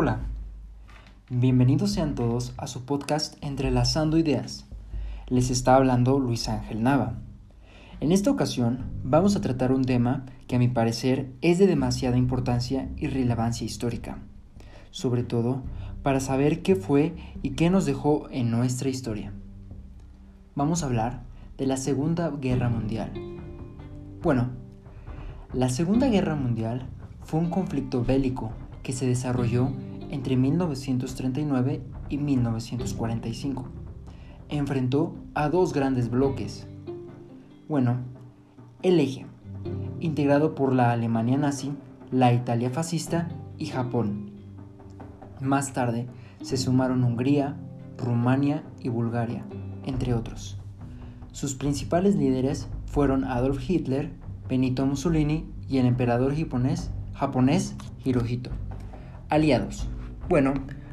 Hola, bienvenidos sean todos a su podcast Entrelazando Ideas. Les está hablando Luis Ángel Nava. En esta ocasión vamos a tratar un tema que a mi parecer es de demasiada importancia y relevancia histórica, sobre todo para saber qué fue y qué nos dejó en nuestra historia. Vamos a hablar de la Segunda Guerra Mundial. Bueno, la Segunda Guerra Mundial fue un conflicto bélico que se desarrolló entre 1939 y 1945. Enfrentó a dos grandes bloques. Bueno, el eje, integrado por la Alemania nazi, la Italia fascista y Japón. Más tarde se sumaron Hungría, Rumania y Bulgaria, entre otros. Sus principales líderes fueron Adolf Hitler, Benito Mussolini y el emperador japonés, japonés Hirohito. Aliados. Bueno,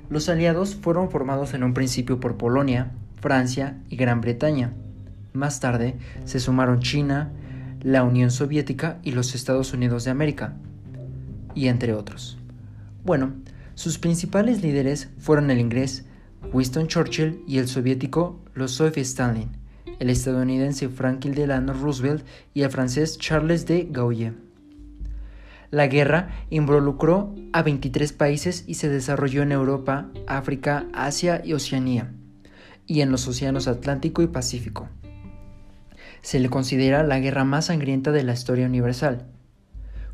los aliados fueron formados en un principio por Polonia, Francia y Gran Bretaña. Más tarde se sumaron China, la Unión Soviética y los Estados Unidos de América, y entre otros. Bueno, sus principales líderes fueron el inglés Winston Churchill y el soviético Joseph Stalin, el estadounidense Franklin Delano Roosevelt y el francés Charles de Gaulle. La guerra involucró a 23 países y se desarrolló en Europa, África, Asia y Oceanía, y en los océanos Atlántico y Pacífico. Se le considera la guerra más sangrienta de la historia universal.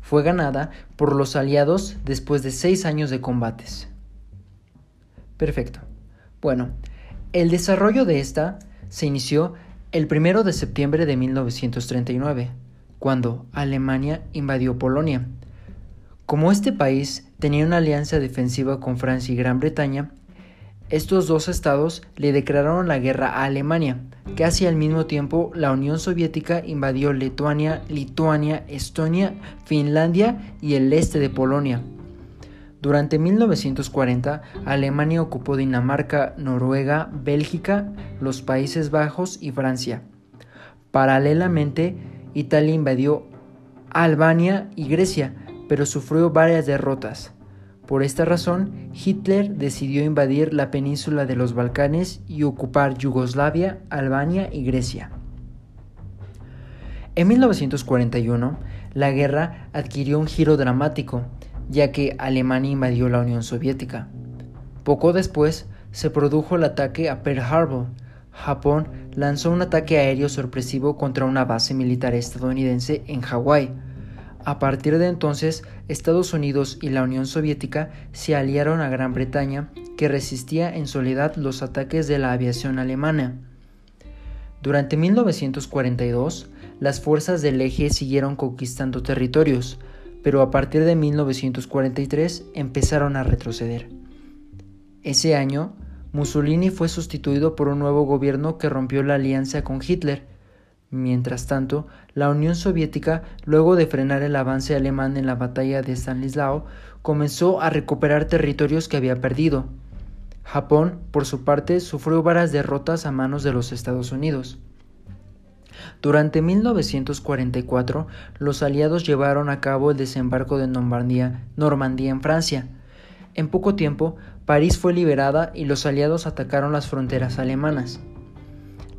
Fue ganada por los aliados después de seis años de combates. Perfecto. Bueno, el desarrollo de esta se inició el 1 de septiembre de 1939, cuando Alemania invadió Polonia como este país tenía una alianza defensiva con Francia y Gran Bretaña, estos dos estados le declararon la guerra a Alemania. Casi al mismo tiempo, la Unión Soviética invadió Lituania, Lituania, Estonia, Finlandia y el este de Polonia. Durante 1940, Alemania ocupó Dinamarca, Noruega, Bélgica, los Países Bajos y Francia. Paralelamente, Italia invadió Albania y Grecia, pero sufrió varias derrotas. Por esta razón, Hitler decidió invadir la península de los Balcanes y ocupar Yugoslavia, Albania y Grecia. En 1941, la guerra adquirió un giro dramático, ya que Alemania invadió la Unión Soviética. Poco después, se produjo el ataque a Pearl Harbor. Japón lanzó un ataque aéreo sorpresivo contra una base militar estadounidense en Hawái, a partir de entonces, Estados Unidos y la Unión Soviética se aliaron a Gran Bretaña, que resistía en soledad los ataques de la aviación alemana. Durante 1942, las fuerzas del eje siguieron conquistando territorios, pero a partir de 1943 empezaron a retroceder. Ese año, Mussolini fue sustituido por un nuevo gobierno que rompió la alianza con Hitler Mientras tanto, la Unión Soviética, luego de frenar el avance alemán en la batalla de Stanislao, comenzó a recuperar territorios que había perdido. Japón, por su parte, sufrió varias derrotas a manos de los Estados Unidos. Durante 1944, los aliados llevaron a cabo el desembarco de Normandía, Normandía en Francia. En poco tiempo, París fue liberada y los aliados atacaron las fronteras alemanas.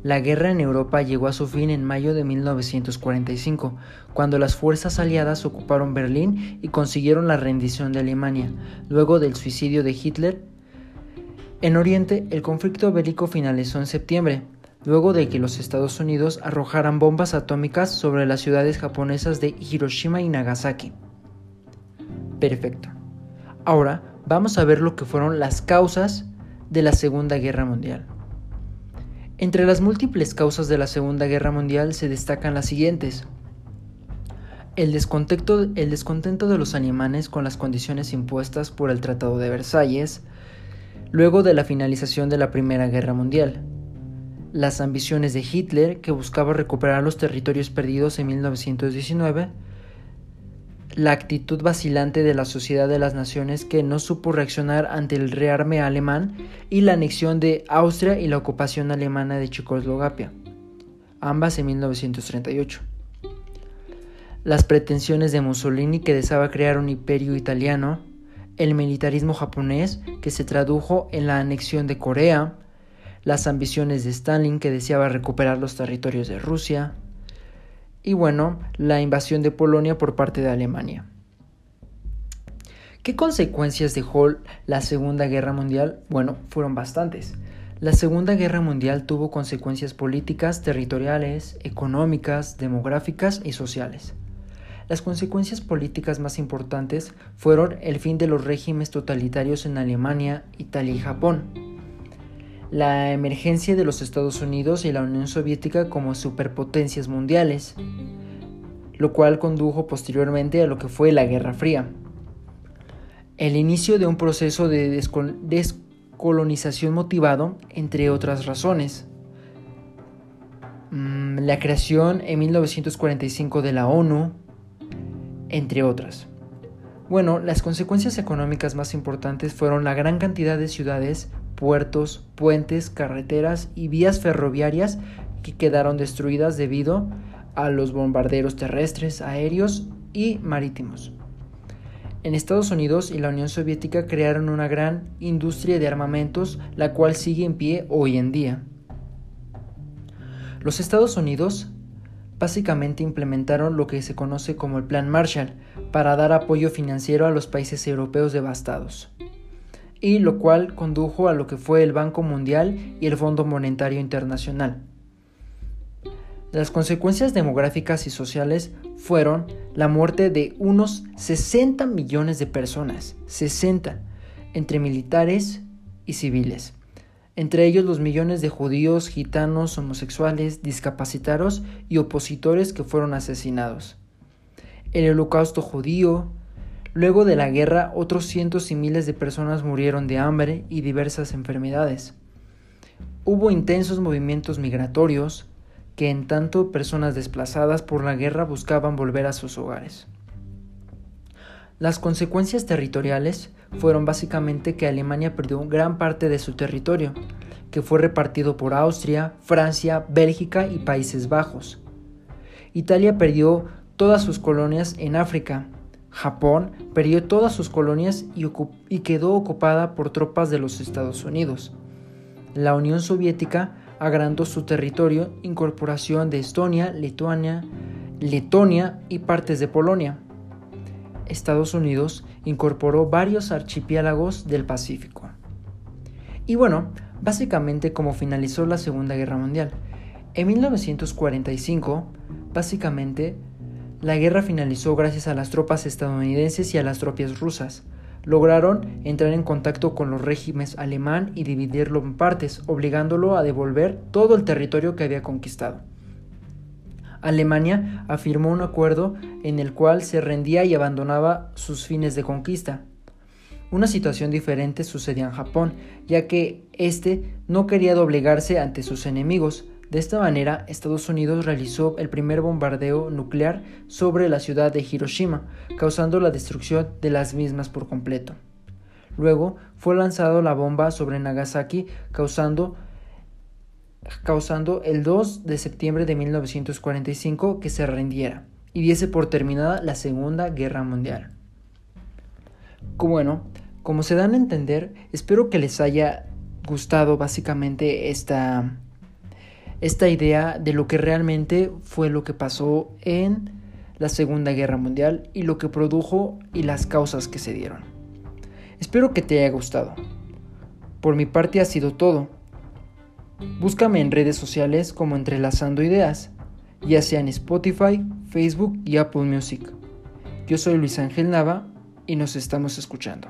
La guerra en Europa llegó a su fin en mayo de 1945, cuando las fuerzas aliadas ocuparon Berlín y consiguieron la rendición de Alemania, luego del suicidio de Hitler. En Oriente, el conflicto bélico finalizó en septiembre, luego de que los Estados Unidos arrojaran bombas atómicas sobre las ciudades japonesas de Hiroshima y Nagasaki. Perfecto. Ahora vamos a ver lo que fueron las causas de la Segunda Guerra Mundial. Entre las múltiples causas de la Segunda Guerra Mundial se destacan las siguientes. El descontento, de los alemanes con las condiciones impuestas por el Tratado de Versalles, luego de la finalización de la Primera Guerra Mundial, las ambiciones de Hitler, que buscaba recuperar los territorios perdidos en 1919, la actitud vacilante de la Sociedad de las Naciones que no supo reaccionar ante el rearme alemán y la anexión de Austria y la ocupación alemana de Checoslovaquia, ambas en 1938. Las pretensiones de Mussolini que deseaba crear un imperio italiano, el militarismo japonés que se tradujo en la anexión de Corea, las ambiciones de Stalin que deseaba recuperar los territorios de Rusia y bueno, la invasión de Polonia por parte de Alemania. ¿Qué consecuencias dejó la Segunda Guerra Mundial? Bueno, fueron bastantes. La Segunda Guerra Mundial tuvo consecuencias políticas, territoriales, económicas, demográficas y sociales. Las consecuencias políticas más importantes fueron el fin de los regímenes totalitarios en Alemania, Italia y Japón, la emergencia de los Estados Unidos y la Unión Soviética como superpotencias mundiales, lo cual condujo posteriormente a lo que fue la Guerra Fría. El inicio de un proceso de descolonización motivado, entre otras razones. Mm, la creación en 1945 de la ONU, entre otras. Bueno, las consecuencias económicas más importantes fueron la gran cantidad de ciudades, puertos, puentes, carreteras y vías ferroviarias que quedaron destruidas debido a los bombarderos terrestres, aéreos y marítimos. En Estados Unidos y la Unión Soviética crearon una gran industria de armamentos, la cual sigue en pie hoy en día. Los Estados Unidos básicamente implementaron lo que se conoce como el Plan Marshall para dar apoyo financiero a los países europeos devastados, y lo cual condujo a lo que fue el Banco Mundial y el Fondo Monetario Internacional. Las consecuencias demográficas y sociales fueron la muerte de unos 60 millones de personas, 60, entre militares y civiles entre ellos los millones de judíos, gitanos, homosexuales, discapacitados y opositores que fueron asesinados. El holocausto judío, luego de la guerra otros cientos y miles de personas murieron de hambre y diversas enfermedades. Hubo intensos movimientos migratorios, que en tanto personas desplazadas por la guerra buscaban volver a sus hogares. Las consecuencias territoriales fueron básicamente que Alemania perdió gran parte de su territorio, que fue repartido por Austria, Francia, Bélgica y Países Bajos. Italia perdió todas sus colonias en África. Japón perdió todas sus colonias y, quedó ocupada por tropas de los Estados Unidos. La Unión Soviética agrandó su territorio, incorporación de Estonia, Lituania, Letonia y partes de Polonia. Estados Unidos incorporó varios archipiélagos del Pacífico. Y bueno, básicamente como finalizó la Segunda Guerra Mundial. En 1945, básicamente, la guerra finalizó gracias a las tropas estadounidenses y a las tropas rusas. Lograron entrar en contacto con los regímenes alemán y dividirlo en partes, obligándolo a devolver todo el territorio que había conquistado. Alemania afirmó un acuerdo en el cual se rendía y abandonaba sus fines de conquista. Una situación diferente sucedía en Japón, ya que éste no quería doblegarse ante sus enemigos. De esta manera, Estados Unidos realizó el primer bombardeo nuclear sobre la ciudad de Hiroshima, causando la destrucción de las mismas por completo. Luego fue lanzado la bomba sobre Nagasaki, causando causando el 2 de septiembre de 1945 que se rindiera y diese por terminada la Segunda Guerra Mundial. Bueno, como se dan a entender, espero que les haya gustado básicamente esta, esta idea de lo que realmente fue lo que pasó en la Segunda Guerra Mundial y lo que produjo y las causas que se dieron. Espero que te haya gustado. Por mi parte ha sido todo. Búscame en redes sociales como Entrelazando Ideas, ya sea en Spotify, Facebook y Apple Music. Yo soy Luis Ángel Nava y nos estamos escuchando.